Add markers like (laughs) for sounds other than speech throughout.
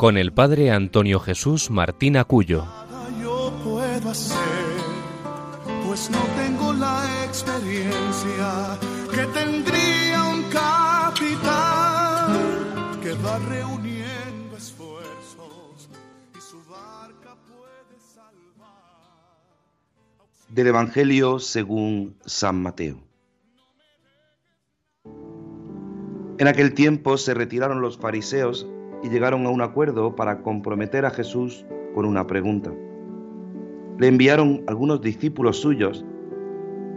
con el padre Antonio Jesús Martín Acuyo. Yo puedo hacer, pues no tengo la experiencia que tendría un capitán que va reuniendo esfuerzos y su barca puede salvar. Del Evangelio según San Mateo. En aquel tiempo se retiraron los fariseos y llegaron a un acuerdo para comprometer a Jesús con una pregunta. Le enviaron algunos discípulos suyos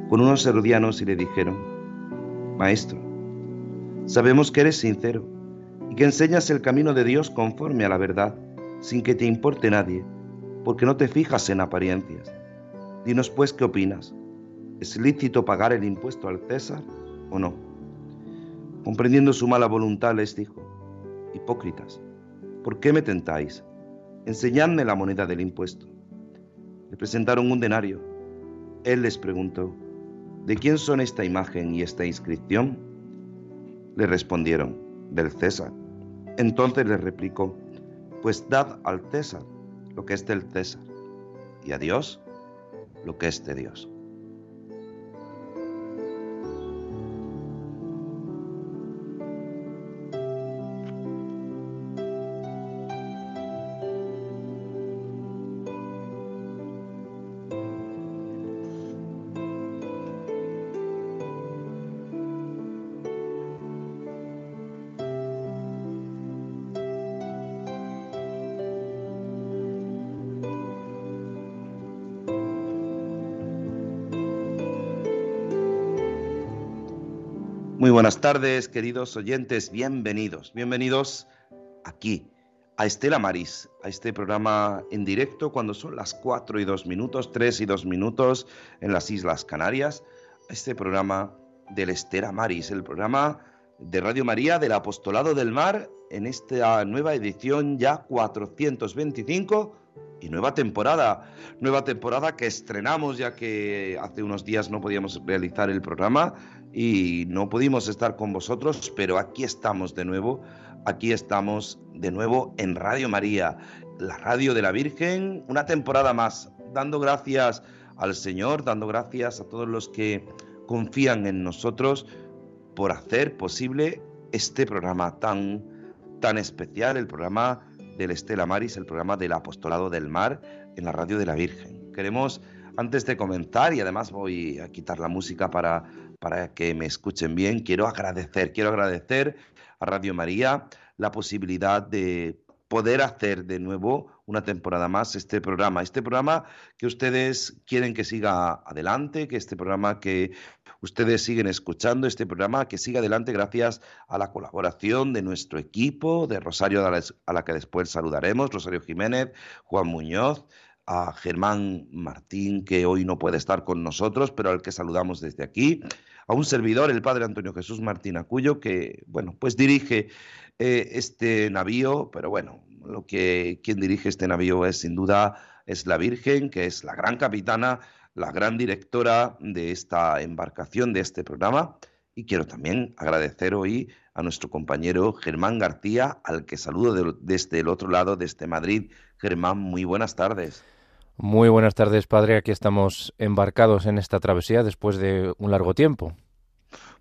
con unos herodianos y le dijeron, Maestro, sabemos que eres sincero y que enseñas el camino de Dios conforme a la verdad, sin que te importe nadie, porque no te fijas en apariencias. Dinos pues qué opinas. ¿Es lícito pagar el impuesto al César o no? Comprendiendo su mala voluntad, les dijo, Hipócritas, ¿por qué me tentáis? Enseñadme la moneda del impuesto. Le presentaron un denario. Él les preguntó, ¿de quién son esta imagen y esta inscripción? Le respondieron, del César. Entonces les replicó, pues dad al César lo que es del César, y a Dios lo que es de Dios. Buenas tardes, queridos oyentes, bienvenidos, bienvenidos aquí a Estela Maris, a este programa en directo cuando son las 4 y 2 minutos, 3 y 2 minutos en las Islas Canarias, a este programa del Estela Maris, el programa de Radio María del Apostolado del Mar en esta nueva edición ya 425 y nueva temporada, nueva temporada que estrenamos ya que hace unos días no podíamos realizar el programa y no pudimos estar con vosotros, pero aquí estamos de nuevo, aquí estamos de nuevo en Radio María, la radio de la Virgen, una temporada más, dando gracias al Señor, dando gracias a todos los que confían en nosotros por hacer posible este programa tan, tan especial, el programa del Estela Maris, el programa del Apostolado del Mar en la radio de la Virgen. Queremos, antes de comenzar, y además voy a quitar la música para para que me escuchen bien, quiero agradecer, quiero agradecer a Radio María la posibilidad de poder hacer de nuevo una temporada más este programa, este programa que ustedes quieren que siga adelante, que este programa que ustedes siguen escuchando, este programa que siga adelante gracias a la colaboración de nuestro equipo, de Rosario a la que después saludaremos, Rosario Jiménez, Juan Muñoz, a Germán Martín, que hoy no puede estar con nosotros, pero al que saludamos desde aquí, a un servidor, el padre Antonio Jesús Martín Acuyo, que, bueno, pues dirige eh, este navío, pero bueno, lo que quien dirige este navío es sin duda es la Virgen, que es la gran capitana, la gran directora de esta embarcación, de este programa. Y quiero también agradecer hoy a nuestro compañero Germán García, al que saludo desde el otro lado, desde Madrid. Germán, muy buenas tardes. Muy buenas tardes, padre. Aquí estamos embarcados en esta travesía después de un largo tiempo.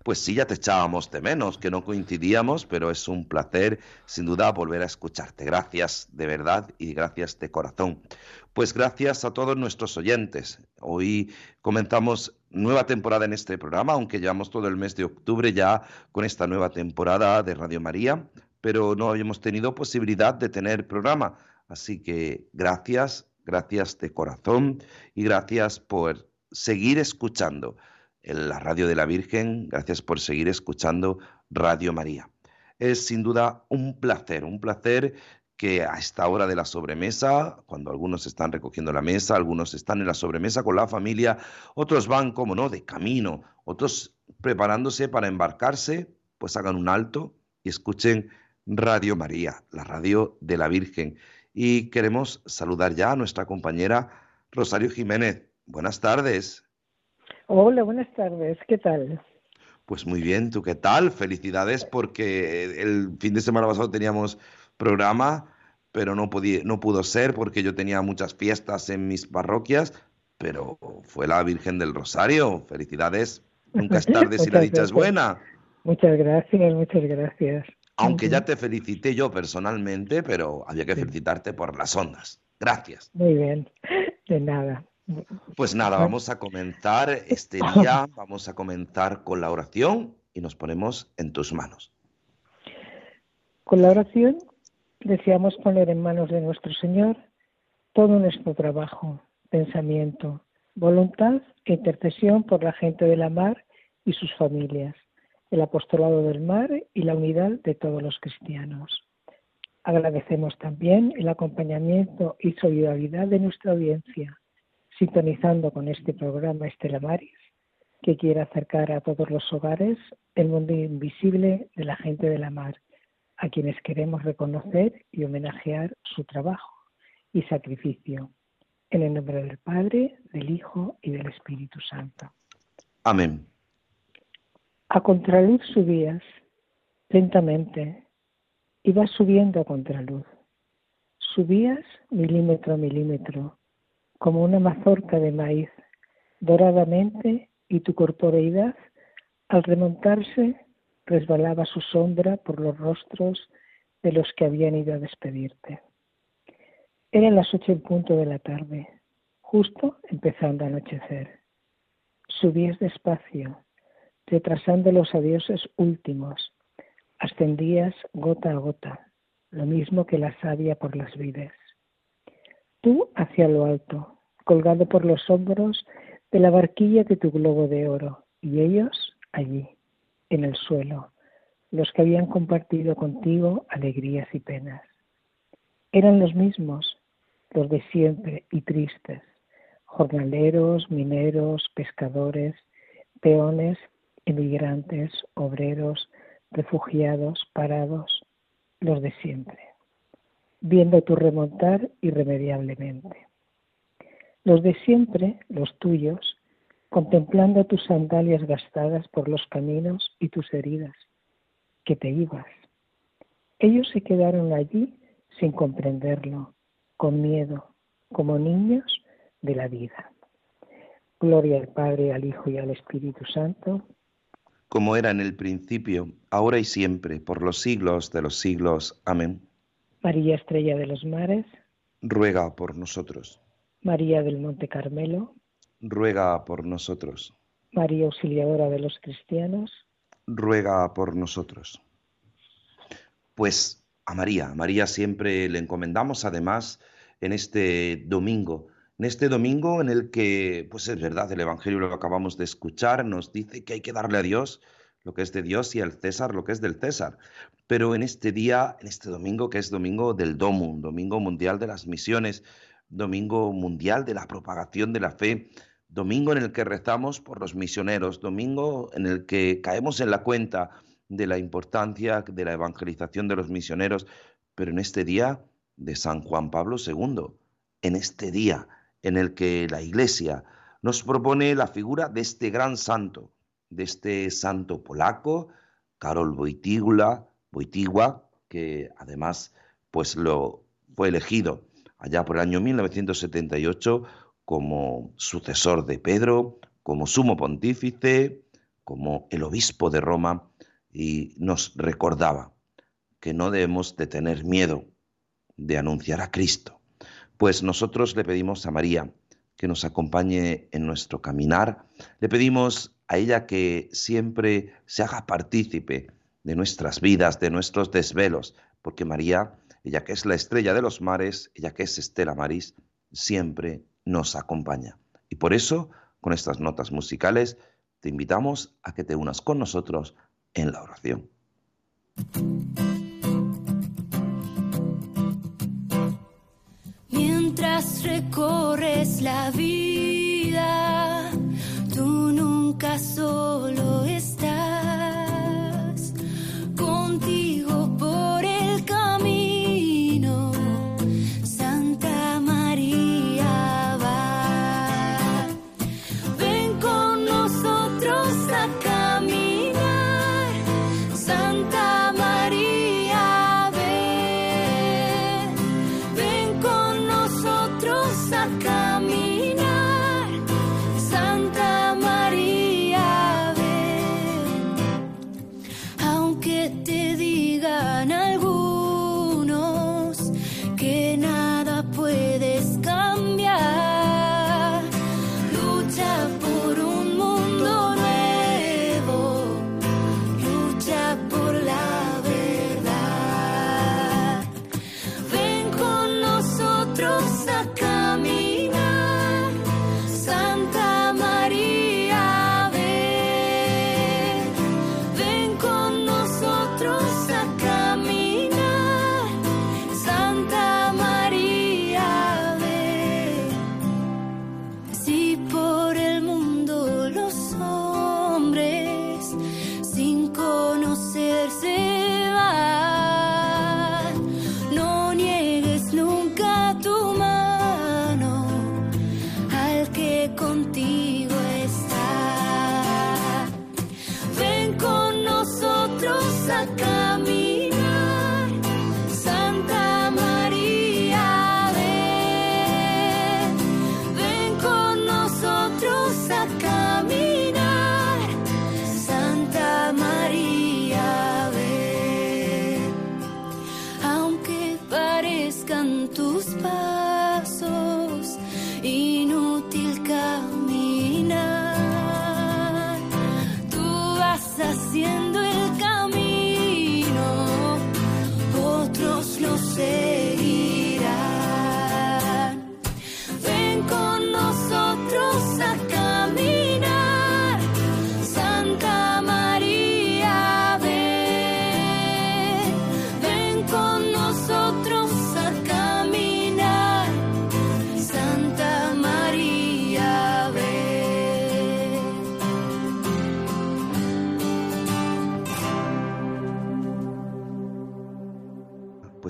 Pues sí, ya te echábamos de menos, que no coincidíamos, pero es un placer, sin duda, volver a escucharte. Gracias de verdad y gracias de corazón. Pues gracias a todos nuestros oyentes. Hoy comenzamos nueva temporada en este programa, aunque llevamos todo el mes de octubre ya con esta nueva temporada de Radio María, pero no habíamos tenido posibilidad de tener programa. Así que gracias gracias de corazón y gracias por seguir escuchando la radio de la Virgen, gracias por seguir escuchando Radio María. Es sin duda un placer, un placer que a esta hora de la sobremesa, cuando algunos están recogiendo la mesa, algunos están en la sobremesa con la familia, otros van, como no, de camino, otros preparándose para embarcarse, pues hagan un alto y escuchen Radio María, la radio de la Virgen. Y queremos saludar ya a nuestra compañera Rosario Jiménez. Buenas tardes. Hola, buenas tardes. ¿Qué tal? Pues muy bien, ¿tú qué tal? Felicidades porque el fin de semana pasado teníamos programa, pero no, podía, no pudo ser porque yo tenía muchas fiestas en mis parroquias, pero fue la Virgen del Rosario. Felicidades. Nunca es (laughs) tarde si la dicha es buena. Muchas gracias, muchas gracias. Aunque ya te felicité yo personalmente, pero había que felicitarte por las ondas. Gracias. Muy bien, de nada. Pues nada, vamos a comenzar este (laughs) día, vamos a comenzar con la oración y nos ponemos en tus manos. Con la oración deseamos poner en manos de nuestro Señor todo nuestro trabajo, pensamiento, voluntad e intercesión por la gente de la mar y sus familias, el apostolado del mar y la unidad de todos los cristianos. Agradecemos también el acompañamiento y solidaridad de nuestra audiencia sintonizando con este programa Estela Maris, que quiere acercar a todos los hogares el mundo invisible de la gente de la mar, a quienes queremos reconocer y homenajear su trabajo y sacrificio. En el nombre del Padre, del Hijo y del Espíritu Santo. Amén. A contraluz subías lentamente, ibas subiendo a contraluz. Subías milímetro a milímetro, como una mazorca de maíz, doradamente, y tu corporeidad, al remontarse, resbalaba su sombra por los rostros de los que habían ido a despedirte. Eran las ocho en punto de la tarde, justo empezando a anochecer. Subías despacio, retrasando los adioses últimos, ascendías gota a gota, lo mismo que la savia por las vides tú hacia lo alto, colgado por los hombros de la barquilla de tu globo de oro, y ellos allí, en el suelo, los que habían compartido contigo alegrías y penas. Eran los mismos, los de siempre y tristes, jornaleros, mineros, pescadores, peones, emigrantes, obreros, refugiados, parados, los de siempre viendo tu remontar irremediablemente. Los de siempre, los tuyos, contemplando tus sandalias gastadas por los caminos y tus heridas, que te ibas. Ellos se quedaron allí sin comprenderlo, con miedo, como niños de la vida. Gloria al Padre, al Hijo y al Espíritu Santo. Como era en el principio, ahora y siempre, por los siglos de los siglos. Amén. María Estrella de los Mares, ruega por nosotros. María del Monte Carmelo, ruega por nosotros. María Auxiliadora de los Cristianos, ruega por nosotros. Pues a María, a María siempre le encomendamos además en este domingo, en este domingo en el que, pues es verdad, el Evangelio lo acabamos de escuchar, nos dice que hay que darle a Dios lo que es de Dios y al César lo que es del César. Pero en este día, en este domingo, que es domingo del DOMUN, domingo mundial de las misiones, domingo mundial de la propagación de la fe, domingo en el que rezamos por los misioneros, domingo en el que caemos en la cuenta de la importancia de la evangelización de los misioneros, pero en este día de San Juan Pablo II, en este día en el que la Iglesia nos propone la figura de este gran santo, de este santo polaco, Karol Wojtyła, que además pues lo fue elegido allá por el año 1978 como sucesor de Pedro, como sumo pontífice, como el obispo de Roma y nos recordaba que no debemos de tener miedo de anunciar a Cristo. Pues nosotros le pedimos a María que nos acompañe en nuestro caminar, le pedimos a ella que siempre se haga partícipe de nuestras vidas, de nuestros desvelos, porque María, ella que es la estrella de los mares, ella que es Estela Maris, siempre nos acompaña. Y por eso, con estas notas musicales, te invitamos a que te unas con nosotros en la oración. Recorres la vida, tú nunca solo estás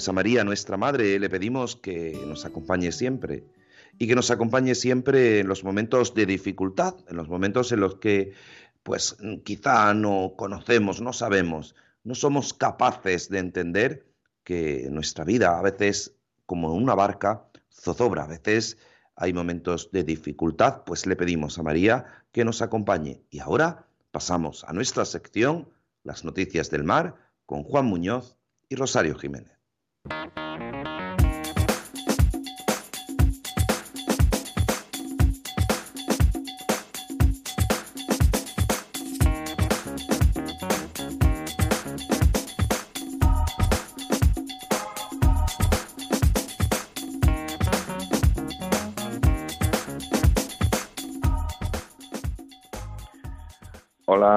A María, nuestra Madre, le pedimos que nos acompañe siempre y que nos acompañe siempre en los momentos de dificultad, en los momentos en los que pues quizá no conocemos, no sabemos, no somos capaces de entender que nuestra vida a veces como una barca zozobra, a veces hay momentos de dificultad, pues le pedimos a María que nos acompañe. Y ahora pasamos a nuestra sección, las noticias del mar, con Juan Muñoz y Rosario Jiménez. Thank you.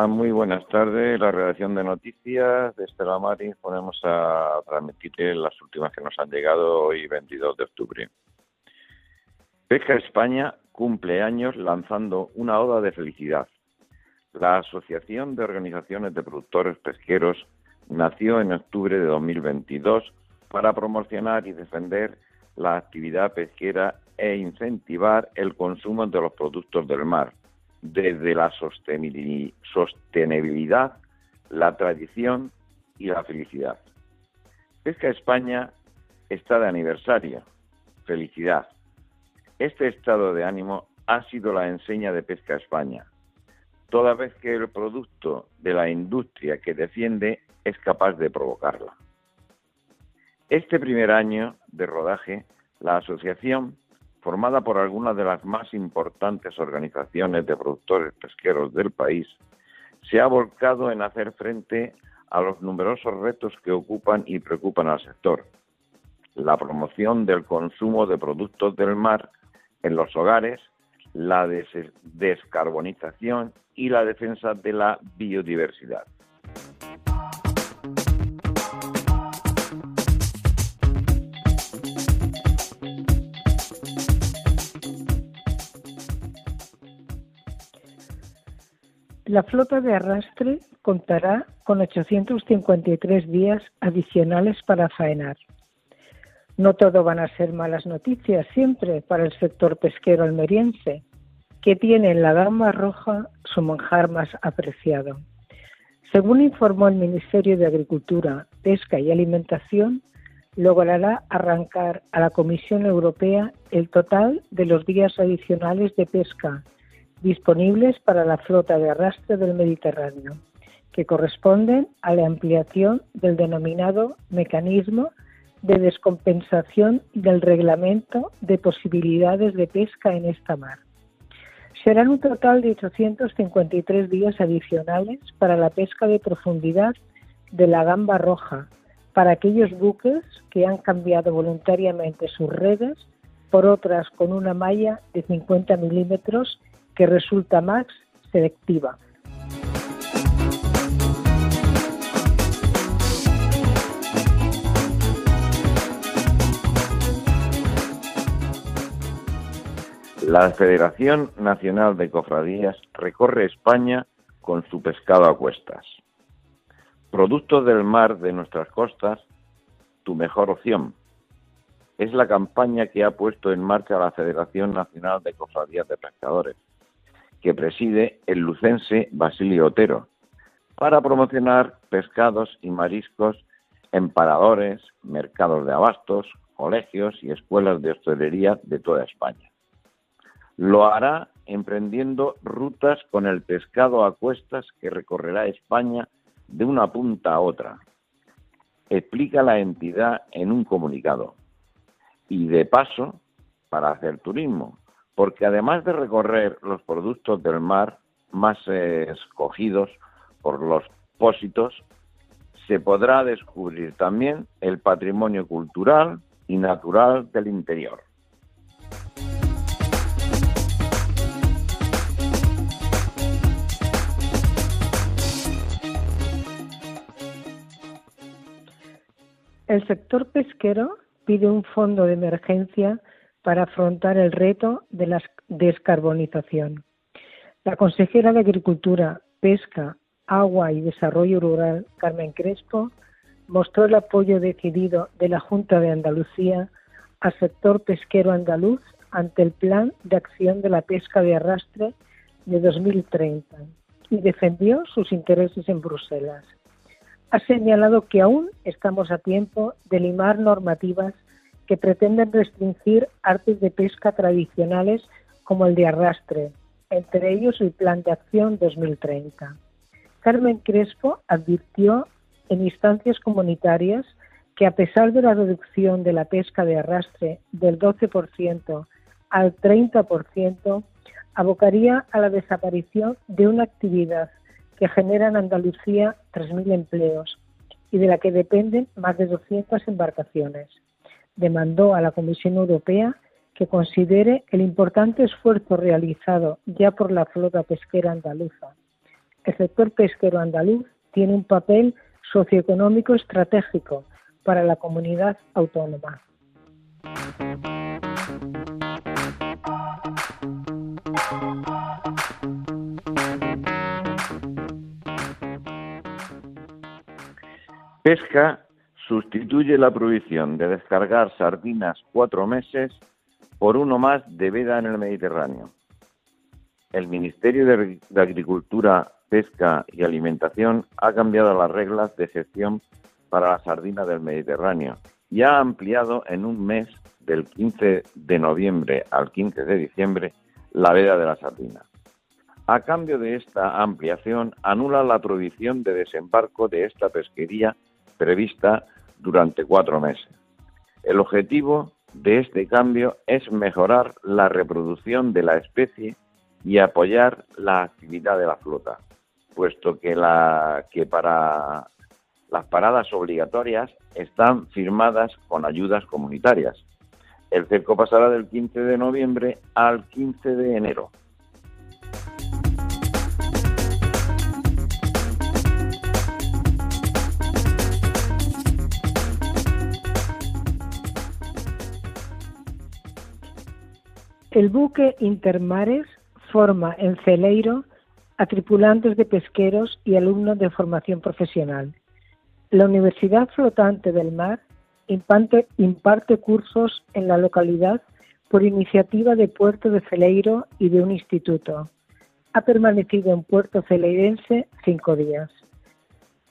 Muy buenas tardes. La redacción de noticias de Estela Maris ponemos a transmitir las últimas que nos han llegado hoy, 22 de octubre. Pesca España cumple años lanzando una oda de felicidad. La Asociación de Organizaciones de Productores Pesqueros nació en octubre de 2022 para promocionar y defender la actividad pesquera e incentivar el consumo de los productos del mar, desde la sostenibil- sostenibilidad, la tradición y la felicidad. Pesca España está de aniversario. Felicidad. Este estado de ánimo ha sido la enseña de Pesca España, toda vez que el producto de la industria que defiende es capaz de provocarla. Este primer año de rodaje, la asociación, formada por algunas de las más importantes organizaciones de productores pesqueros del país, se ha volcado en hacer frente a los numerosos retos que ocupan y preocupan al sector. La promoción del consumo de productos del mar en los hogares, la des- descarbonización y la defensa de la biodiversidad. La flota de arrastre contará con 853 días adicionales para faenar. No todo van a ser malas noticias siempre para el sector pesquero almeriense, que tiene en la gama roja su manjar más apreciado. Según informó el Ministerio de Agricultura, Pesca y Alimentación, logrará arrancar a la Comisión Europea el total de los días adicionales de pesca disponibles para la flota de arrastre del Mediterráneo, que corresponden a la ampliación del denominado mecanismo de descompensación del reglamento de posibilidades de pesca en esta mar. Serán un total de 853 días adicionales para la pesca de profundidad de la gamba roja, para aquellos buques que han cambiado voluntariamente sus redes por otras con una malla de 50 milímetros que resulta más selectiva. La Federación Nacional de Cofradías recorre España con su pescado a cuestas. Productos del mar de nuestras costas, tu mejor opción. Es la campaña que ha puesto en marcha la Federación Nacional de Cofradías de Pescadores, que preside el lucense Basilio Otero, para promocionar pescados y mariscos en paradores, mercados de abastos, colegios y escuelas de hostelería de toda España. Lo hará emprendiendo rutas con el pescado a cuestas que recorrerá España de una punta a otra. Explica la entidad en un comunicado. Y de paso, para hacer turismo, porque además de recorrer los productos del mar más eh, escogidos por los pósitos, se podrá descubrir también el patrimonio cultural y natural del interior. El sector pesquero pide un fondo de emergencia para afrontar el reto de la descarbonización. La consejera de Agricultura, Pesca, Agua y Desarrollo Rural, Carmen Crespo, mostró el apoyo decidido de la Junta de Andalucía al sector pesquero andaluz ante el Plan de Acción de la Pesca de Arrastre de 2030 y defendió sus intereses en Bruselas. Ha señalado que aún estamos a tiempo de limar normativas que pretenden restringir artes de pesca tradicionales como el de arrastre, entre ellos el Plan de Acción 2030. Carmen Crespo advirtió en instancias comunitarias que a pesar de la reducción de la pesca de arrastre del 12% al 30%, abocaría a la desaparición de una actividad que genera en Andalucía 3.000 empleos y de la que dependen más de 200 embarcaciones demandó a la Comisión Europea que considere el importante esfuerzo realizado ya por la flota pesquera andaluza. El sector pesquero andaluz tiene un papel socioeconómico estratégico para la comunidad autónoma. Pesca sustituye la prohibición de descargar sardinas cuatro meses por uno más de veda en el Mediterráneo. El Ministerio de Agricultura, Pesca y Alimentación ha cambiado las reglas de gestión para la sardina del Mediterráneo y ha ampliado en un mes, del 15 de noviembre al 15 de diciembre, la veda de la sardina. A cambio de esta ampliación, anula la prohibición de desembarco de esta pesquería prevista durante cuatro meses. El objetivo de este cambio es mejorar la reproducción de la especie y apoyar la actividad de la flota, puesto que, la, que para las paradas obligatorias están firmadas con ayudas comunitarias. El cerco pasará del 15 de noviembre al 15 de enero. El buque Intermares forma en Celeiro a tripulantes de pesqueros y alumnos de formación profesional. La Universidad Flotante del Mar imparte, imparte cursos en la localidad por iniciativa de Puerto de Celeiro y de un instituto. Ha permanecido en Puerto Celeirense cinco días.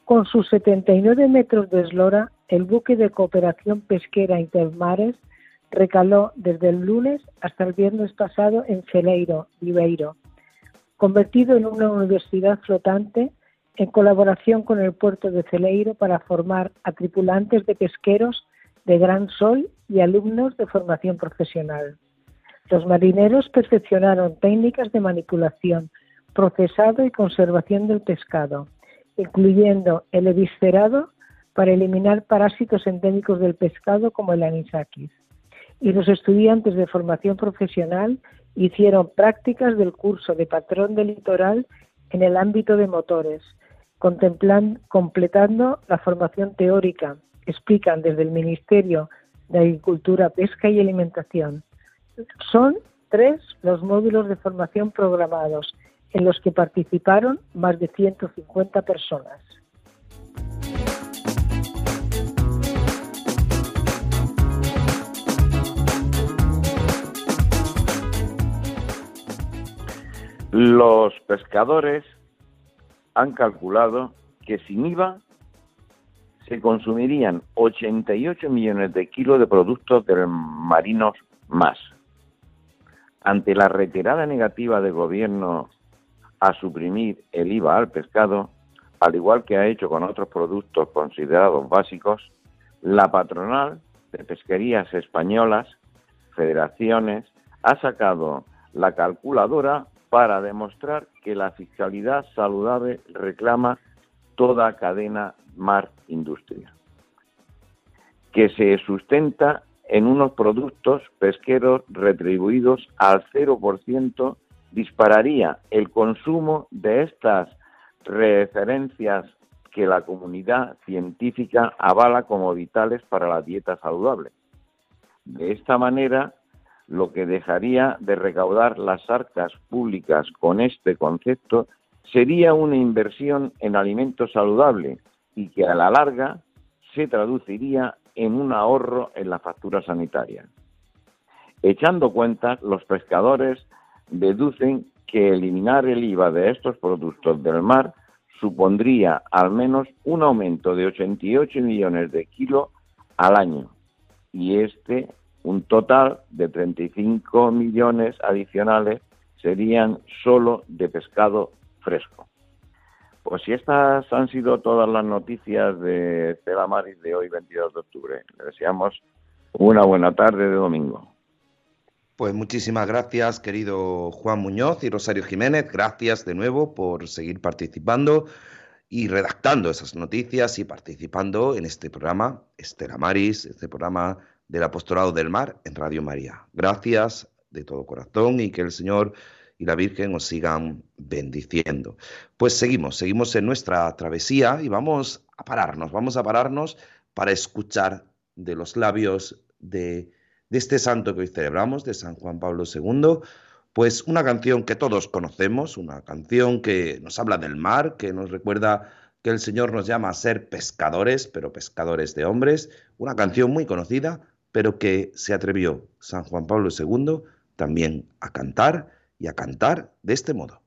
Con sus 79 metros de eslora, el buque de cooperación pesquera Intermares recaló desde el lunes hasta el viernes pasado en Celeiro, Ribeiro, convertido en una universidad flotante en colaboración con el puerto de Celeiro para formar a tripulantes de pesqueros de Gran Sol y alumnos de formación profesional. Los marineros perfeccionaron técnicas de manipulación, procesado y conservación del pescado, incluyendo el eviscerado para eliminar parásitos endémicos del pescado como el anisakis. Y los estudiantes de formación profesional hicieron prácticas del curso de patrón del litoral en el ámbito de motores, completando la formación teórica, explican desde el Ministerio de Agricultura, Pesca y Alimentación. Son tres los módulos de formación programados en los que participaron más de 150 personas. Los pescadores han calculado que sin IVA se consumirían 88 millones de kilos de productos del marinos más. Ante la retirada negativa del gobierno a suprimir el IVA al pescado, al igual que ha hecho con otros productos considerados básicos, la patronal de pesquerías españolas, federaciones, ha sacado la calculadora para demostrar que la fiscalidad saludable reclama toda cadena mar industria, que se sustenta en unos productos pesqueros retribuidos al 0%, dispararía el consumo de estas referencias que la comunidad científica avala como vitales para la dieta saludable. De esta manera, lo que dejaría de recaudar las arcas públicas con este concepto sería una inversión en alimentos saludables y que a la larga se traduciría en un ahorro en la factura sanitaria. Echando cuentas, los pescadores deducen que eliminar el IVA de estos productos del mar supondría al menos un aumento de 88 millones de kilos al año y este un total de 35 millones adicionales serían solo de pescado fresco. Pues si estas han sido todas las noticias de Estela Maris de hoy, 22 de octubre, le deseamos una buena tarde de domingo. Pues muchísimas gracias, querido Juan Muñoz y Rosario Jiménez. Gracias de nuevo por seguir participando y redactando esas noticias y participando en este programa, Estela Maris, este programa del Apostolado del Mar en Radio María. Gracias de todo corazón y que el Señor y la Virgen os sigan bendiciendo. Pues seguimos, seguimos en nuestra travesía y vamos a pararnos, vamos a pararnos para escuchar de los labios de, de este santo que hoy celebramos, de San Juan Pablo II, pues una canción que todos conocemos, una canción que nos habla del mar, que nos recuerda que el Señor nos llama a ser pescadores, pero pescadores de hombres, una canción muy conocida, pero que se atrevió San Juan Pablo II también a cantar y a cantar de este modo.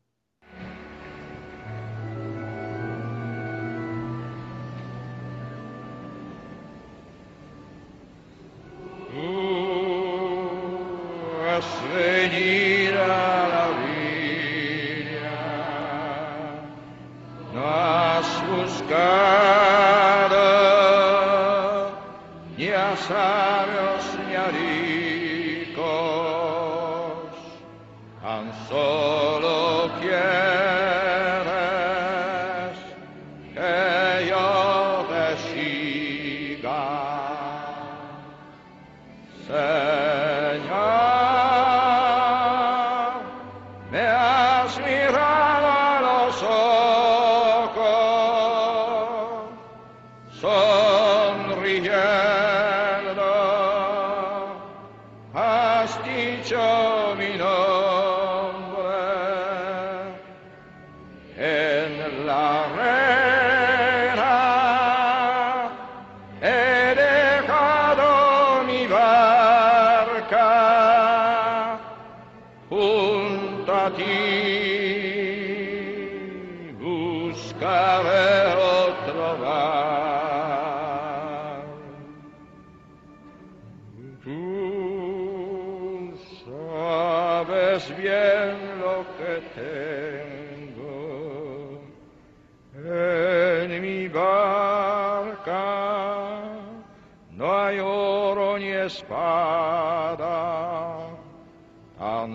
said.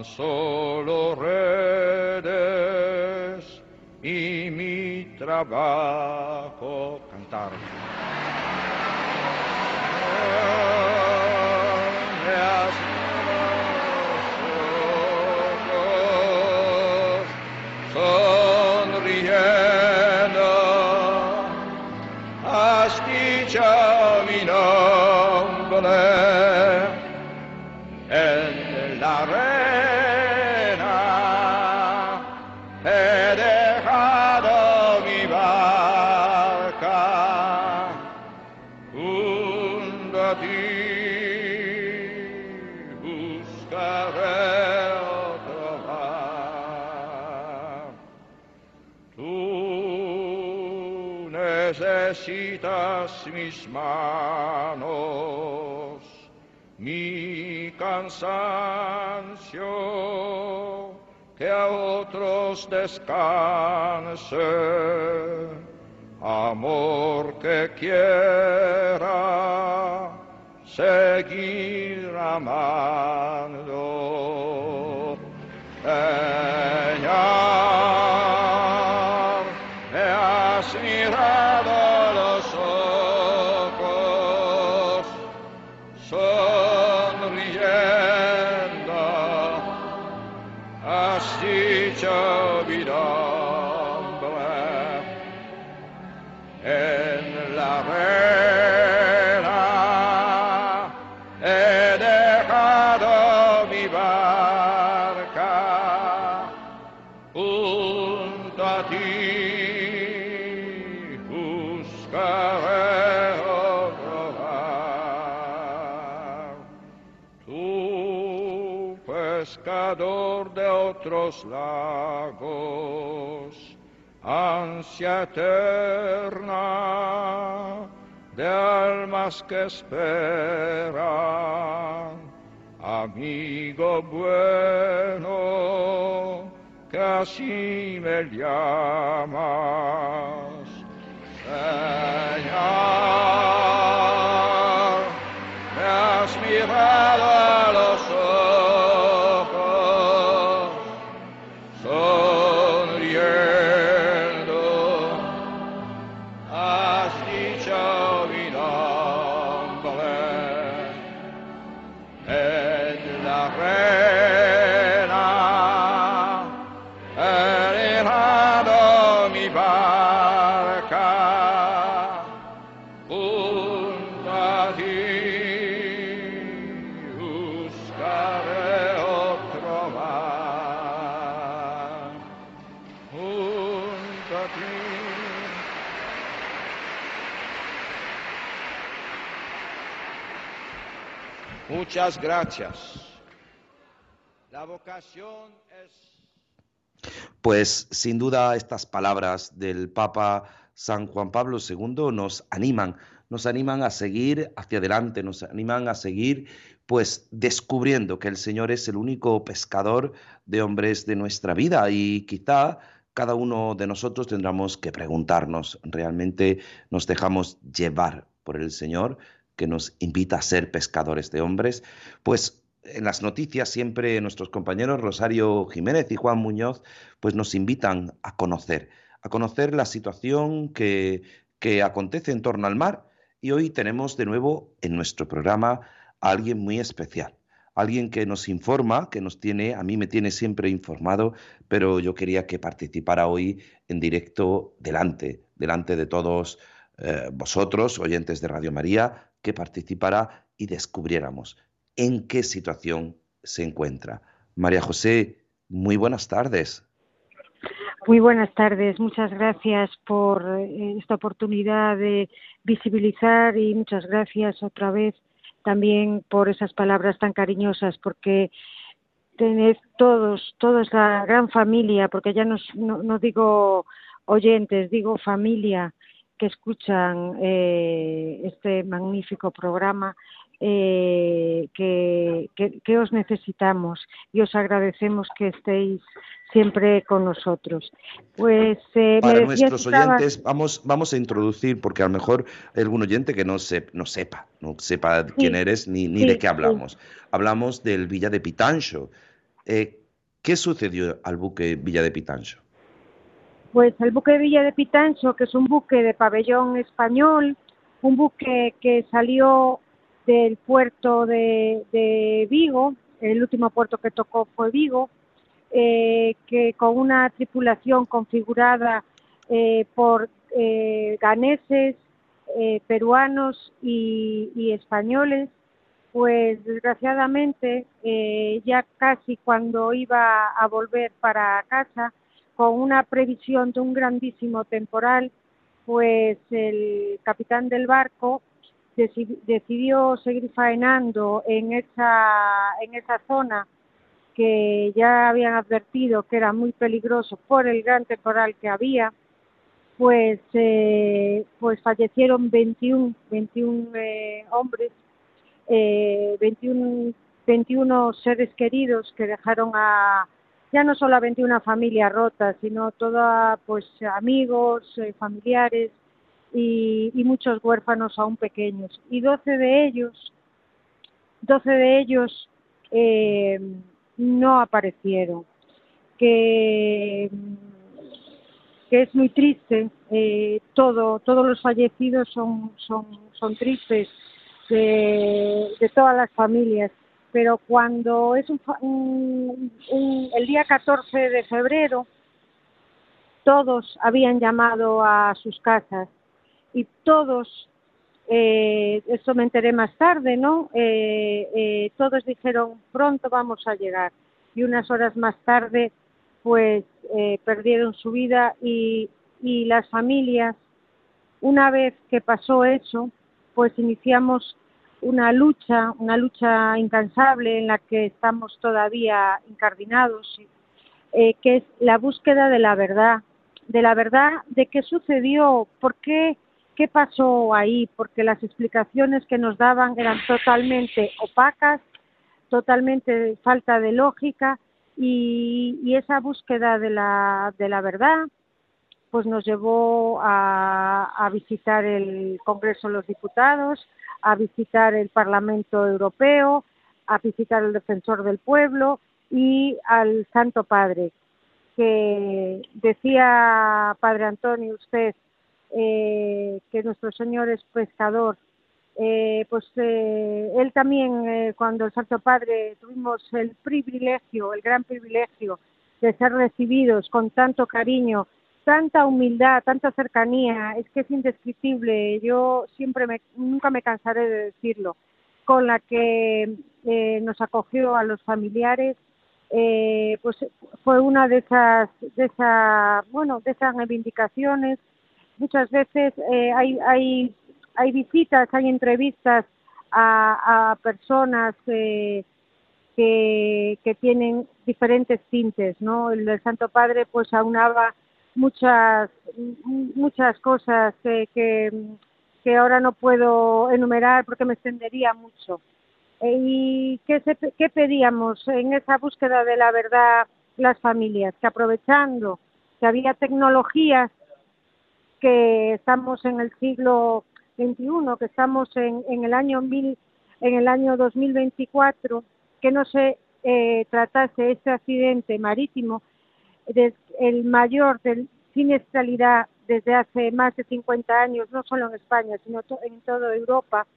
Solo redes y mi trabajo necesitas mis manos, mi cansancio, que a otros descanse, amor que quiera seguir amando. Otros lagos, ansia eterna de almas que esperan, amigo bueno, que así me llamas. Señor, me has mirado Gracias. La vocación es Pues sin duda estas palabras del Papa San Juan Pablo II nos animan, nos animan a seguir hacia adelante, nos animan a seguir pues descubriendo que el Señor es el único pescador de hombres de nuestra vida y quizá cada uno de nosotros tendremos que preguntarnos, ¿realmente nos dejamos llevar por el Señor que nos invita a ser pescadores de hombres? Pues en las noticias siempre nuestros compañeros Rosario Jiménez y Juan Muñoz pues nos invitan a conocer, a conocer la situación que, que acontece en torno al mar. Y hoy tenemos de nuevo en nuestro programa a alguien muy especial, alguien que nos informa, que nos tiene, a mí me tiene siempre informado, pero yo quería que participara hoy en directo delante, delante de todos eh, vosotros, oyentes de Radio María, que participara y descubriéramos en qué situación se encuentra. María José, muy buenas tardes. Muy buenas tardes, muchas gracias por eh, esta oportunidad de visibilizar y muchas gracias otra vez también por esas palabras tan cariñosas, porque tener todos, todos la gran familia, porque ya no, no digo oyentes, digo familia que escuchan eh, este magnífico programa, eh, que, que, os necesitamos y os agradecemos que estéis siempre con nosotros. Pues eh, para nuestros oyentes vamos vamos a introducir porque a lo mejor hay algún oyente que no se, no sepa, no sepa quién eres ni, ni de qué hablamos. Hablamos del Villa de Pitancho. Eh, ¿Qué sucedió al buque Villa de Pitancho? Pues el buque Villa de Pitancho, que es un buque de pabellón español, un buque que salió del puerto de, Vigo, el último puerto que tocó fue Vigo, eh, que con una tripulación configurada eh, por eh, ganeses, peruanos y, españoles, pues desgraciadamente ya casi cuando iba a volver para casa, con una previsión de un grandísimo temporal, pues el capitán del barco decidió seguir faenando en esa, en esa zona que ya habían advertido que era muy peligroso por el gran temporal que había, pues, eh, pues fallecieron 21, 21 eh, hombres, eh, 21, 21 seres queridos que dejaron a ya no solamente una familia rota, sino toda pues amigos, eh, familiares y, y, muchos huérfanos aún pequeños. Y 12 de ellos, 12 de ellos eh, no aparecieron, que, que es muy triste, eh, todo, todos los fallecidos son, son, son tristes de, de todas las familias, pero cuando es un, un, el día 14 de febrero, todos habían llamado a sus casas y todos eh, eso me enteré más tarde, ¿no? Eh, eh, todos dijeron, pronto vamos a llegar. Y unas horas más tarde, pues eh, perdieron su vida y, y las familias, una vez que pasó eso, pues iniciamos una lucha, una lucha incansable en la que estamos todavía incardinados, eh, que es la búsqueda de la verdad, de la verdad de qué sucedió, por qué qué pasó ahí, porque las explicaciones que nos daban eran totalmente opacas, totalmente falta de lógica y, y esa búsqueda de la, de la verdad pues nos llevó a, visitar el Congreso de los Diputados, a visitar el Parlamento Europeo, a visitar el Defensor del Pueblo y al Santo Padre, que decía Padre Antonio usted eh, que nuestro Señor es pescador. Eh, pues eh, él también, eh, cuando el Santo Padre tuvimos el privilegio, el gran privilegio de ser recibidos con tanto cariño, tanta humildad, tanta cercanía, es que es indescriptible. Yo siempre, me, nunca me cansaré de decirlo, con la que eh, nos acogió a los familiares, eh, pues fue una de esas, de esas, bueno, de esas reivindicaciones muchas veces eh, hay, hay, hay visitas, hay entrevistas a, a personas eh, que, que tienen diferentes tintes, ¿no? El del Santo Padre pues aunaba muchas muchas cosas que, que, ahora no puedo enumerar porque me extendería mucho. Eh, ¿Y qué, se, qué pedíamos en esa búsqueda de la verdad las familias? Que aprovechando que había tecnologías que estamos en el siglo XXI, que estamos en, en el año mil, en el año 2024, que no se eh, tratase este accidente marítimo, el mayor de siniestralidad desde hace más de 50 años, no solo en España, sino en toda Europa,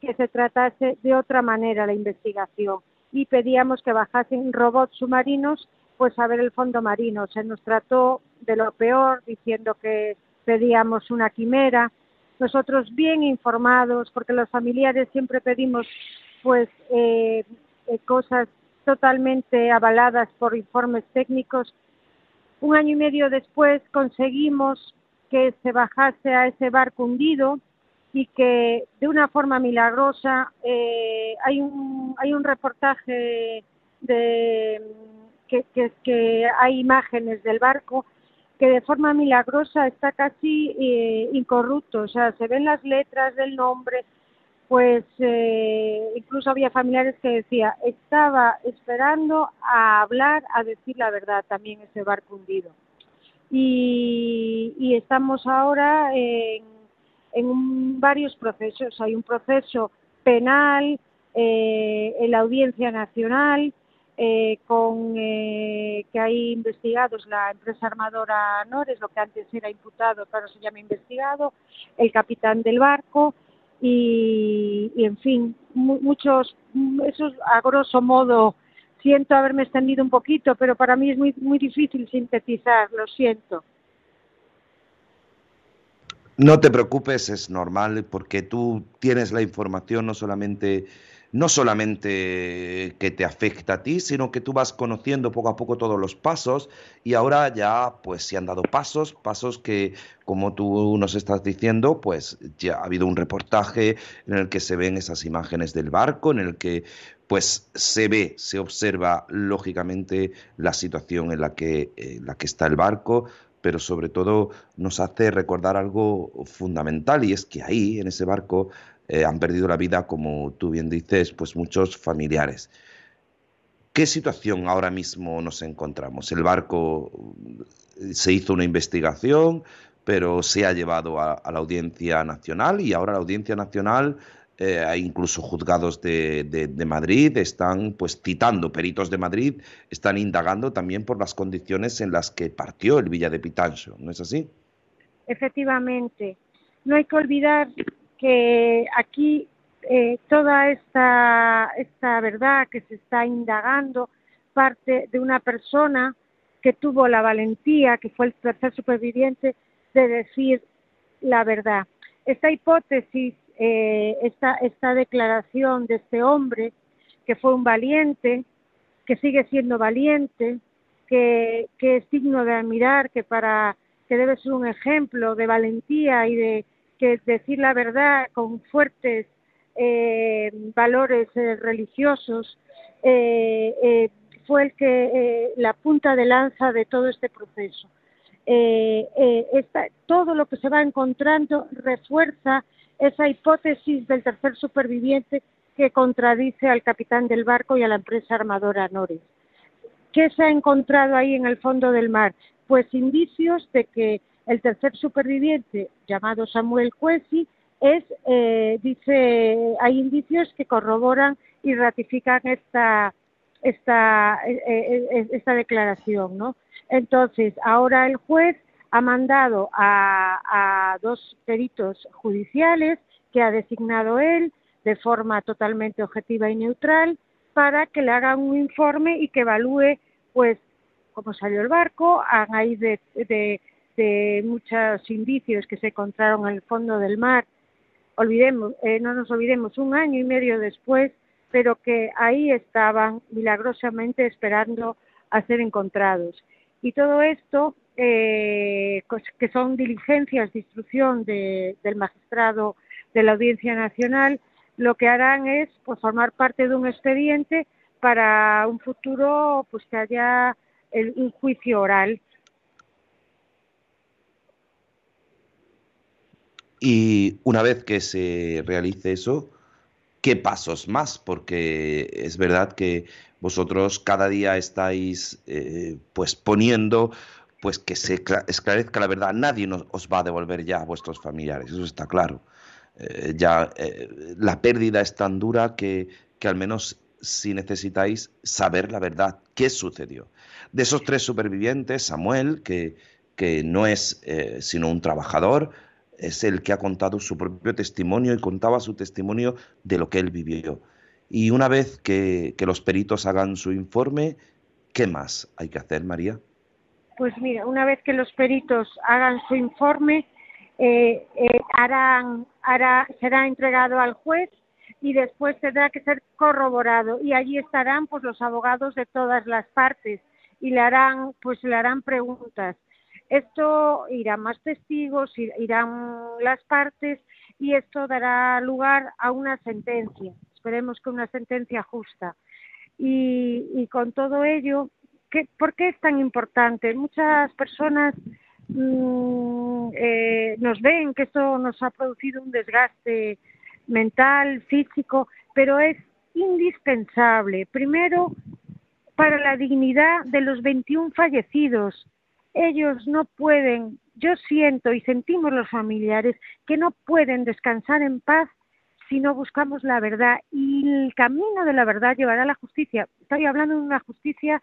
que se tratase de otra manera la investigación. Y pedíamos que bajasen robots submarinos, pues a ver el fondo marino. Se nos trató de lo peor, diciendo que pedíamos una quimera, nosotros bien informados, porque los familiares siempre pedimos pues eh, eh, cosas totalmente avaladas por informes técnicos. Un año y medio después conseguimos que se bajase a ese barco hundido y que de una forma milagrosa eh, hay un hay un reportaje de que, que, hay imágenes del barco que de forma milagrosa está casi eh, incorrupto, o sea, se ven las letras del nombre, pues eh, incluso había familiares que decía, estaba esperando a hablar, a decir la verdad también ese barco hundido. Y, y estamos ahora en, en varios procesos, hay un proceso penal, eh, en la Audiencia Nacional, eh, con eh, que hay investigados la empresa armadora Nores, lo que antes era imputado, pero se llama investigado, el capitán del barco y, y en fin, mu- muchos, eso es a grosso modo, siento haberme extendido un poquito, pero para mí es muy, muy difícil sintetizar, lo siento. No te preocupes, es normal porque tú tienes la información no solamente no solamente que te afecta a ti, sino que tú vas conociendo poco a poco todos los pasos y ahora ya pues se han dado pasos, pasos que como tú nos estás diciendo, pues ya ha habido un reportaje en el que se ven esas imágenes del barco, en el que pues se ve, se observa lógicamente la situación en la que, en la que está el barco, pero sobre todo nos hace recordar algo fundamental y es que ahí, en ese barco, eh, han perdido la vida, como tú bien dices, pues muchos familiares. ¿Qué situación ahora mismo nos encontramos? El barco eh, se hizo una investigación, pero se ha llevado a, la Audiencia Nacional y ahora la Audiencia Nacional, eh, incluso juzgados de, de, de Madrid, están pues citando peritos de Madrid, están indagando también por las condiciones en las que partió el Villa de Pitancho, ¿no es así? Efectivamente, no hay que olvidar que aquí eh, toda esta, esta verdad que se está indagando parte de una persona que tuvo la valentía, que fue el tercer superviviente, de decir la verdad. Esta hipótesis, eh, esta, esta declaración de este hombre, que fue un valiente, que sigue siendo valiente, que, que es digno de admirar, que para que debe ser un ejemplo de valentía y de que decir la verdad con fuertes eh, valores eh, religiosos eh, eh, fue el que eh, la punta de lanza de todo este proceso. Todo lo que se va encontrando refuerza esa hipótesis del tercer superviviente que contradice al capitán del barco y a la empresa armadora Nores. ¿Qué se ha encontrado ahí en el fondo del mar? Pues indicios de que el tercer superviviente, llamado Samuel Cuesi, es, eh, dice, hay indicios que corroboran y ratifican esta, esta, eh, eh, esta declaración, ¿no? Entonces, ahora el juez ha mandado a, a dos peritos judiciales que ha designado él de forma totalmente objetiva y neutral para que le hagan un informe y que evalúe, pues, cómo salió el barco, hay de, de, de muchos indicios que se encontraron en el fondo del mar. Olvidemos, eh, no nos olvidemos, un año y medio después, pero que ahí estaban milagrosamente esperando a ser encontrados. Y todo esto, eh, que son diligencias de instrucción de, del magistrado de la Audiencia Nacional, lo que harán es pues, formar parte de un expediente para un futuro pues que haya el, un juicio oral. Y una vez que se realice eso, ¿qué pasos más? Porque es verdad que vosotros cada día estáis eh, pues poniendo pues que se esclarezca la verdad. Nadie nos, os va a devolver ya a vuestros familiares, eso está claro. Eh, ya eh, la pérdida es tan dura que, que al menos si necesitáis saber la verdad, qué sucedió. De esos tres supervivientes, Samuel, que, que no es sino un trabajador, es el que ha contado su propio testimonio y contaba su testimonio de lo que él vivió. Y una vez que, los peritos hagan su informe, ¿qué más hay que hacer, María? Pues mira, una vez que los peritos hagan su informe, eh, eh, será entregado al juez y después tendrá que ser corroborado y allí estarán pues los abogados de todas las partes y le harán pues le harán preguntas esto irán más testigos irán las partes y esto dará lugar a una sentencia esperemos que una sentencia justa Y, y con todo ello, ¿qué, ¿por qué es tan importante? Muchas personas mm, eh, nos ven que esto nos ha producido un desgaste mental, físico, pero es indispensable. Primero, para la dignidad de los 21 fallecidos. Ellos no pueden, yo siento y sentimos los familiares que no pueden descansar en paz si no buscamos la verdad. Y el camino de la verdad llevará a la justicia. Estoy hablando de una justicia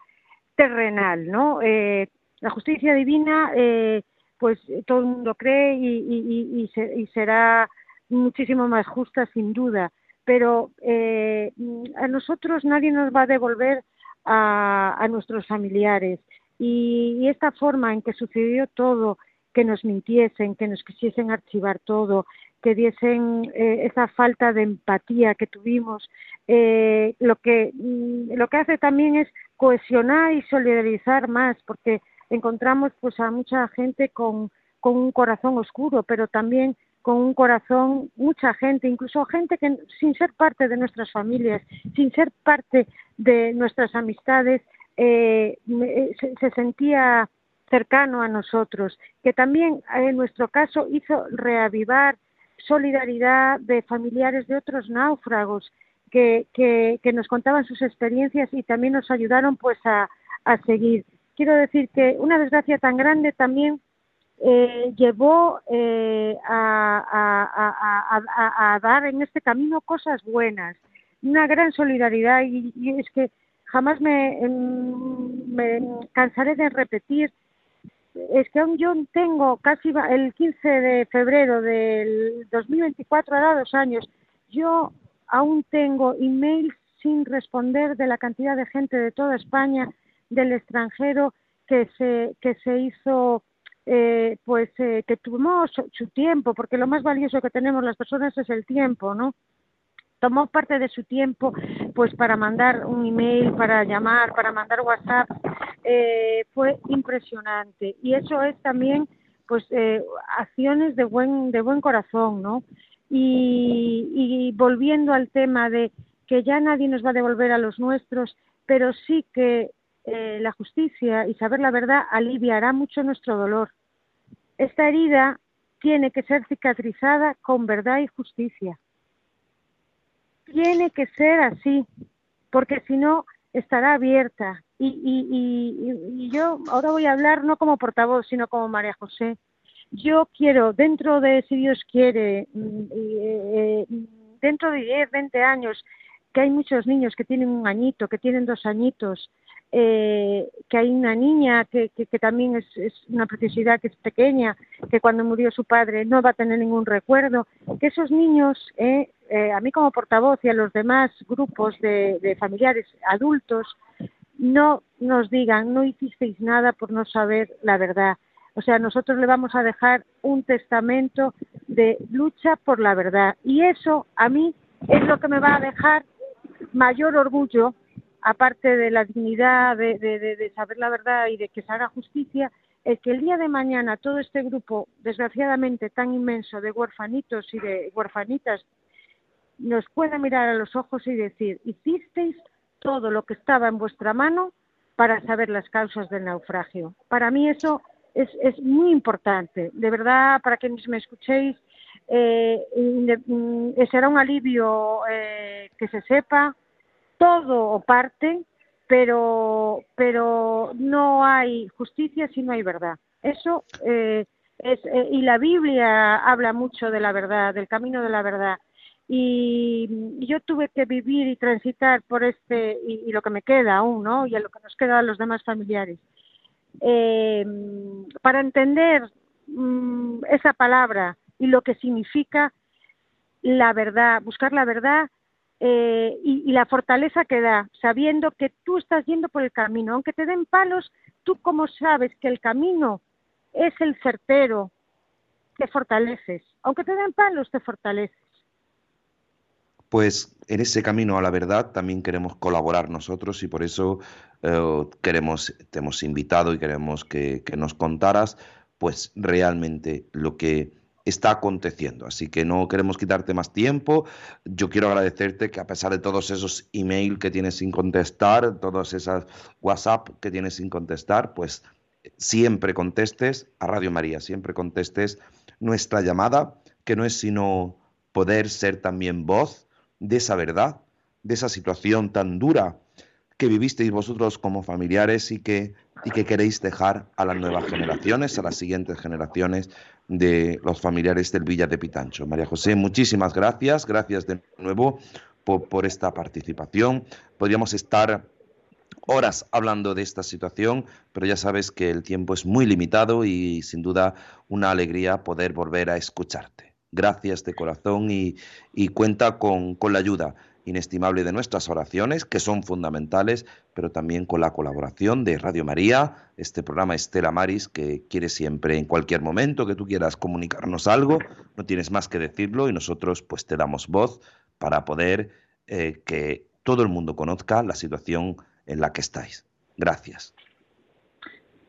terrenal, ¿no? Eh, la justicia divina, eh, pues todo el mundo cree y, y, y, y, será muchísimo más justa, sin duda. Pero eh, a nosotros nadie nos va a devolver a, a nuestros familiares. Y, y, esta forma en que sucedió todo, que nos mintiesen, que nos quisiesen archivar todo, que diesen eh, esa falta de empatía que tuvimos, eh, lo que mm, lo que hace también es cohesionar y solidarizar más, porque encontramos pues a mucha gente con, con un corazón oscuro, pero también con un corazón, mucha gente, incluso gente que sin ser parte de nuestras familias, sin ser parte de nuestras amistades, eh, se, se, sentía cercano a nosotros, que también en nuestro caso hizo reavivar solidaridad de familiares de otros náufragos que, que, nos contaban sus experiencias y también nos ayudaron pues a, a seguir. Quiero decir que una desgracia tan grande también eh, llevó eh, a, a, a, a, dar en este camino cosas buenas, una gran solidaridad y, y es que jamás me, me, cansaré de repetir, es que aún yo tengo casi el 15 de febrero del 2024, hará dos años, yo aún tengo emails sin responder de la cantidad de gente de toda España, del extranjero, que se, que se hizo eh, pues eh, que su, su, tiempo, porque lo más valioso que tenemos las personas es el tiempo, ¿no? Tomó parte de su tiempo, pues para mandar un email, para llamar, para mandar WhatsApp, eh, fue impresionante. Y eso es también, pues, eh, acciones de buen, de buen corazón, ¿no? Y, y volviendo al tema de que ya nadie nos va a devolver a los nuestros, pero sí que eh, la justicia y saber la verdad aliviará mucho nuestro dolor. Esta herida tiene que ser cicatrizada con verdad y justicia. Tiene que ser así, porque si no estará abierta. Y, y, y, y, yo ahora voy a hablar no como portavoz, sino como María José. Yo quiero, dentro de, si Dios quiere, eh, dentro de 10, 20 años, que hay muchos niños que tienen un añito, que tienen dos añitos, eh, que hay una niña que, que, que también es, es, una preciosidad, que es pequeña, que cuando murió su padre no va a tener ningún recuerdo, que esos niños, eh, eh, a mí como portavoz y a los demás grupos de, de familiares adultos, no nos digan, no hicisteis nada por no saber la verdad. O sea, nosotros le vamos a dejar un testamento de lucha por la verdad. Y eso a mí es lo que me va a dejar mayor orgullo aparte de la dignidad de, de, de, saber la verdad y de que se haga justicia, es que el día de mañana todo este grupo, desgraciadamente tan inmenso de huerfanitos y de huerfanitas, nos pueda mirar a los ojos y decir, hicisteis todo lo que estaba en vuestra mano para saber las causas del naufragio. Para mí eso es, es muy importante. De verdad, para quienes me escuchéis, eh, será un alivio eh, que se sepa, todo o parte, pero, pero no hay justicia si no hay verdad. Eso eh, es, eh, y la Biblia habla mucho de la verdad, del camino de la verdad. Y yo tuve que vivir y transitar por este, y, lo que me queda aún, ¿no? Y a lo que nos queda a los demás familiares. Eh, para entender mmm, esa palabra y lo que significa la verdad, buscar la verdad eh, y, la fortaleza que da, sabiendo que tú estás yendo por el camino, aunque te den palos, tú como sabes que el camino es el certero, te fortaleces, aunque te den palos, te fortaleces. Pues en ese camino a la verdad también queremos colaborar nosotros y por eso eh, queremos, te hemos invitado y queremos que, que nos contaras pues realmente lo que está aconteciendo. Así que no queremos quitarte más tiempo. Yo quiero agradecerte que a pesar de todos esos email que tienes sin contestar, todas esas WhatsApp que tienes sin contestar, pues siempre contestes a Radio María, siempre contestes nuestra llamada, que no es sino poder ser también voz de esa verdad, de esa situación tan dura que vivisteis vosotros como familiares y que, y que queréis dejar a las nuevas generaciones, a las siguientes generaciones de los familiares del Villa de Pitancho. María José, muchísimas gracias, gracias de nuevo por, por esta participación. Podríamos estar horas hablando de esta situación, pero ya sabes que el tiempo es muy limitado y sin duda una alegría poder volver a escucharte. Gracias de corazón y, y cuenta con, con la ayuda inestimable de nuestras oraciones, que son fundamentales, pero también con la colaboración de Radio María, este programa Estela Maris, que quiere siempre, en cualquier momento que tú quieras comunicarnos algo, no tienes más que decirlo y nosotros pues te damos voz para poder eh, que todo el mundo conozca la situación en la que estáis. Gracias.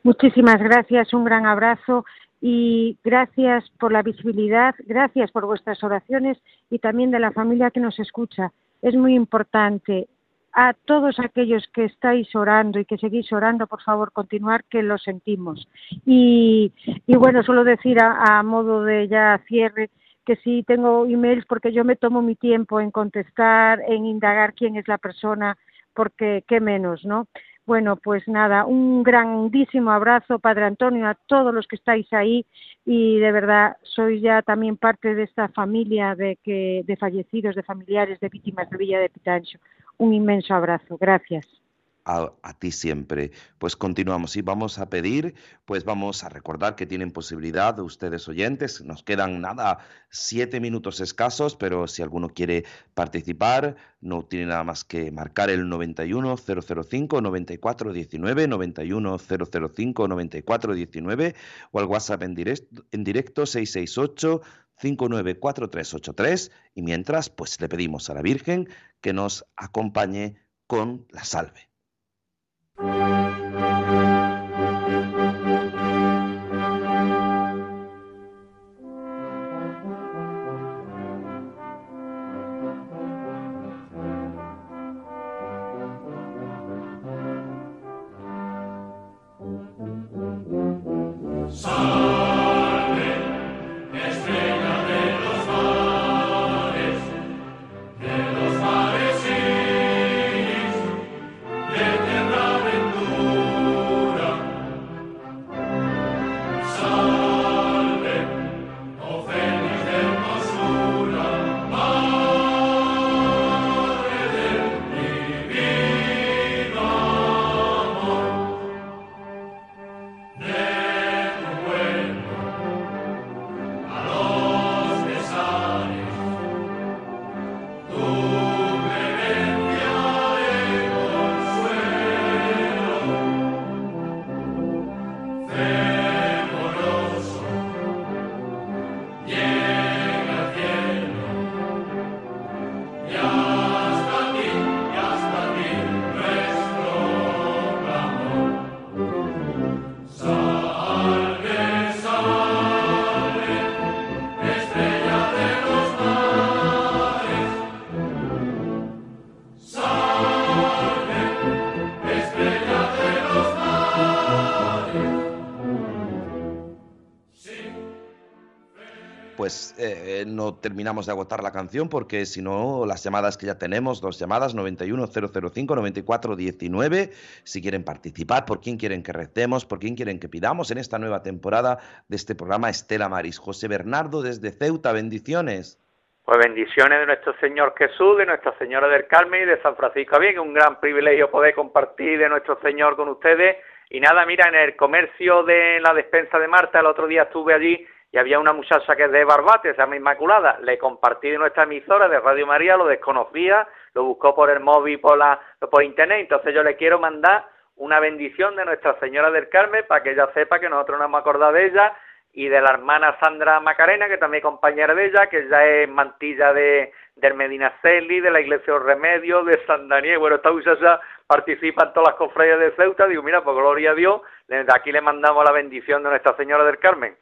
Muchísimas gracias, un gran abrazo y gracias por la visibilidad, gracias por vuestras oraciones y también de la familia que nos escucha es muy importante. A todos aquellos que estáis orando y que seguís orando, por favor, continuar que lo sentimos. Y, y bueno, solo decir a, a modo de ya cierre que sí tengo emails porque yo me tomo mi tiempo en contestar, en indagar quién es la persona, porque qué menos, ¿no? Bueno, pues nada, un grandísimo abrazo, Padre Antonio, a todos los que estáis ahí y de verdad sois ya también parte de esta familia de, que, de fallecidos, de familiares, de víctimas de Villa de Pitancho. Un inmenso abrazo. Gracias a, ti siempre. Pues continuamos y vamos a pedir, pues vamos a recordar que tienen posibilidad ustedes oyentes, nos quedan nada, siete minutos escasos, pero si alguno quiere participar, no tiene nada más que marcar el 91 005 94 19, 91 005 94 19 o al WhatsApp en directo, en directo 668 594383 y mientras pues le pedimos a la Virgen que nos acompañe con la salve. Thank you. Terminamos de agotar la canción porque si no, las llamadas que ya tenemos, dos llamadas, 91005-9419, si quieren participar, por quién quieren que recemos, por quién quieren que pidamos en esta nueva temporada de este programa Estela Maris. José Bernardo desde Ceuta, bendiciones. Pues bendiciones de nuestro Señor Jesús, de Nuestra Señora del Carmen y de San Francisco Bien, un gran privilegio poder compartir de nuestro Señor con ustedes. Y nada, mira, en el comercio de la despensa de Marta, el otro día estuve allí y había una muchacha que es de Barbate, se llama Inmaculada, le compartí de nuestra emisora de Radio María, lo desconocía, lo buscó por el móvil, por, la, por internet, entonces yo le quiero mandar una bendición de Nuestra Señora del Carmen para que ella sepa que nosotros nos hemos acordado de ella y de la hermana Sandra Macarena, que también es compañera de ella, que ya es mantilla de, del Medina Celi, de la Iglesia de Remedio, de San Daniel, bueno, esta muchacha participa en todas las cofradías de Ceuta, digo, mira, pues gloria a Dios, desde aquí le mandamos la bendición de Nuestra Señora del Carmen.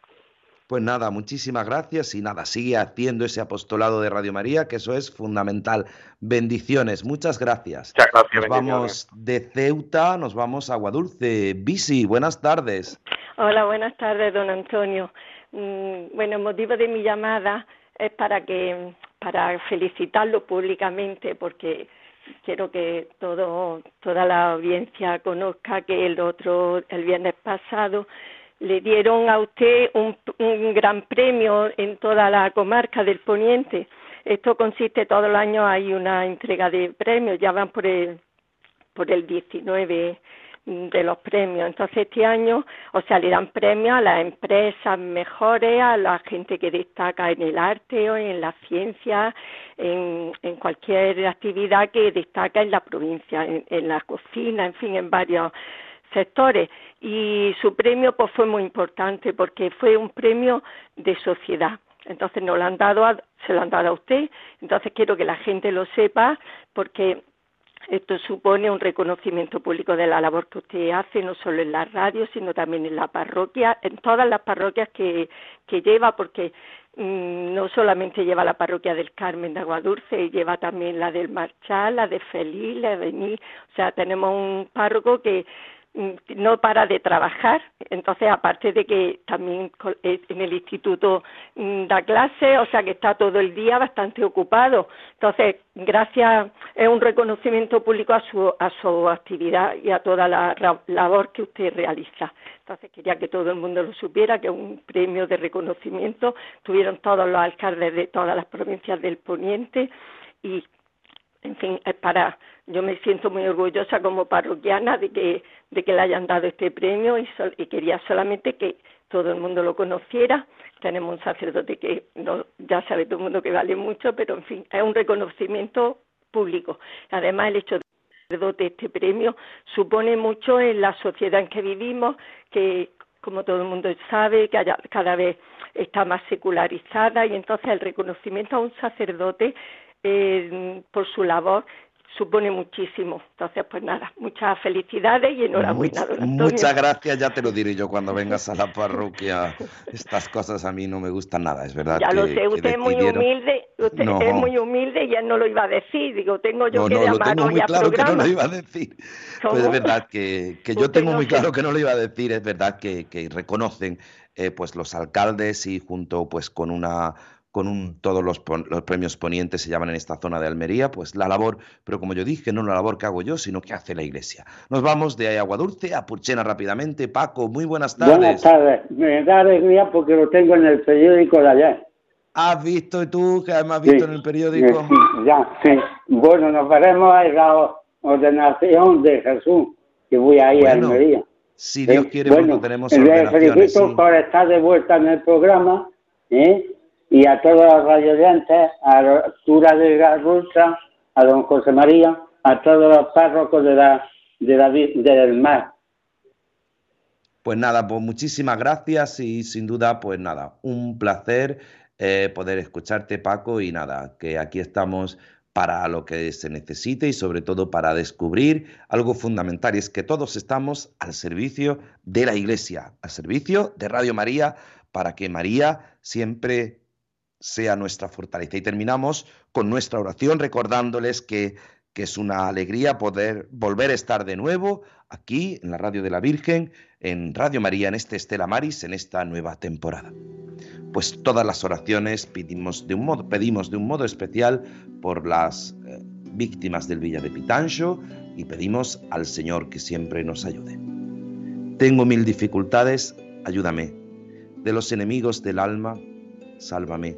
Pues nada, muchísimas gracias y nada, sigue haciendo ese apostolado de Radio María, que eso es fundamental. Bendiciones, muchas gracias. Muchas gracias. Nos vamos de Ceuta, nos vamos a Aguadulce. Bisi, buenas tardes. Hola, buenas tardes, don Antonio. Mm, bueno, el motivo de mi llamada es para que para felicitarlo públicamente porque quiero que todo toda la audiencia conozca que el otro el viernes pasado le dieron a usted un, un gran premio en toda la comarca del Poniente. Esto consiste todos los años hay una entrega de premios, ya van por el por el 19 de los premios. Entonces este año, o sea, le dan premios a las empresas mejores, a la gente que destaca en el arte o en la ciencia, en, en cualquier actividad que destaca en la provincia, en, en la cocina, en fin, en varios sectores y su premio pues fue muy importante porque fue un premio de sociedad. Entonces no lo han dado a, se lo han dado a usted. Entonces quiero que la gente lo sepa porque esto supone un reconocimiento público de la labor que usted hace, no solo en la radio, sino también en la parroquia, en todas las parroquias que, que lleva, porque mmm, no solamente lleva la parroquia del Carmen de Aguadulce, lleva también la del Marchal, la de Feliz, la de Ní, o sea, tenemos un párroco que mm, no para de trabajar. Entonces, aparte de que también en el instituto mm, da clase, o sea que está todo el día bastante ocupado. Entonces, gracias, es un reconocimiento público a su, a su actividad y a toda la labor que usted realiza. Entonces, quería que todo el mundo lo supiera, que un premio de reconocimiento tuvieron todos los alcaldes de todas las provincias del Poniente y en fin, es para yo me siento muy orgullosa como parroquiana de que de que le hayan dado este premio y, sol, y quería solamente que todo el mundo lo conociera. Tenemos un sacerdote que no, ya sabe todo el mundo que vale mucho, pero en fin, es un reconocimiento público. Además, el hecho de sacerdote este premio supone mucho en la sociedad en que vivimos, que como todo el mundo sabe, que haya, cada vez está más secularizada y entonces el reconocimiento a un sacerdote eh, por su labor supone muchísimo. Entonces, pues nada, muchas felicidades y enhorabuena, Much, don Antonio. Muchas gracias, ya te lo diré yo cuando vengas a la parroquia. Estas cosas a mí no me gustan nada, es verdad. Ya que, lo sé, usted es muy humilde, usted No. es muy humilde y él no lo iba a decir. Digo, tengo yo No, que no, lo llamar tengo hoy muy claro que no programa. lo iba a decir. ¿Cómo? Pues es verdad que, que yo tengo muy sé. claro que no lo iba a decir, es verdad que, que reconocen eh, pues los alcaldes y junto pues con una con un, todos los, los premios ponientes se llaman en esta zona de Almería, pues la labor, pero como yo dije, no la labor que hago yo, sino que hace la iglesia. Nos vamos de Aguadulce a Purchena rápidamente. Paco, muy buenas tardes. Buenas tardes. Me da alegría porque lo tengo en el periódico de ayer. ¿Has visto tú que además has visto Sí. en el periódico? Sí, ya, sí. Bueno, nos veremos en la ordenación de Jesús, que voy a ir Bueno, a Almería. Si Dios Sí, quiere, bueno, tenemos le ordenaciones. felicito sí. por estar de vuelta en el programa ¿eh? Y a todos los radioyentes, a Artura de Garrucha, a don José María, a todos los párrocos de la, de la, del mar. Pues nada, pues muchísimas gracias y sin duda, pues nada, un placer eh, poder escucharte, Paco, y nada, que aquí estamos para lo que se necesite y sobre todo para descubrir algo fundamental, y es que todos estamos al servicio de la Iglesia, al servicio de Radio María, para que María siempre sea nuestra fortaleza. Y terminamos con nuestra oración recordándoles que, que es una alegría poder volver a estar de nuevo aquí en la Radio de la Virgen, en Radio María, en este Estela Maris, en esta nueva temporada. Pues todas las oraciones pedimos de un modo, pedimos de un modo especial por las eh, víctimas del Villa de Pitancho y pedimos al Señor que siempre nos ayude. Tengo mil dificultades, ayúdame. De los enemigos del alma, sálvame.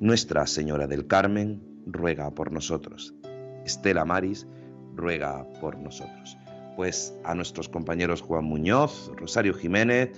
Nuestra Señora del Carmen, ruega por nosotros. Estela Maris, ruega por nosotros. Pues a nuestros compañeros Juan Muñoz, Rosario Jiménez,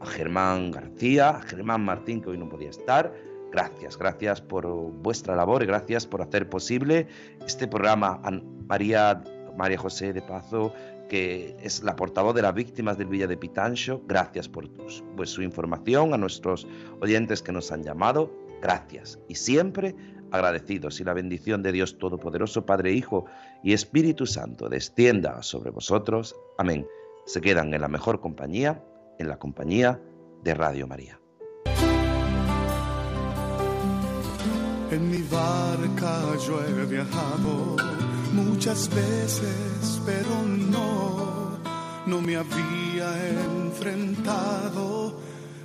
a Germán García, a Germán Martín, que hoy no podía estar. Gracias, gracias por vuestra labor y gracias por hacer posible este programa. A María, María José de Pazo, que es la portavoz de las víctimas del Villa de Pitancho, gracias por pues, su información, a nuestros oyentes que nos han llamado, gracias. Y siempre agradecidos y la bendición de Dios Todopoderoso, Padre, Hijo y Espíritu Santo descienda sobre vosotros. Amén. Se quedan en la mejor compañía, en la compañía de Radio María. En mi barca yo he viajado muchas veces, pero no, no me había enfrentado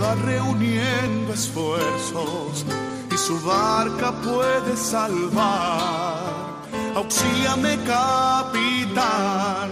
va reuniendo esfuerzos y su barca puede salvar. Auxíame, capitán,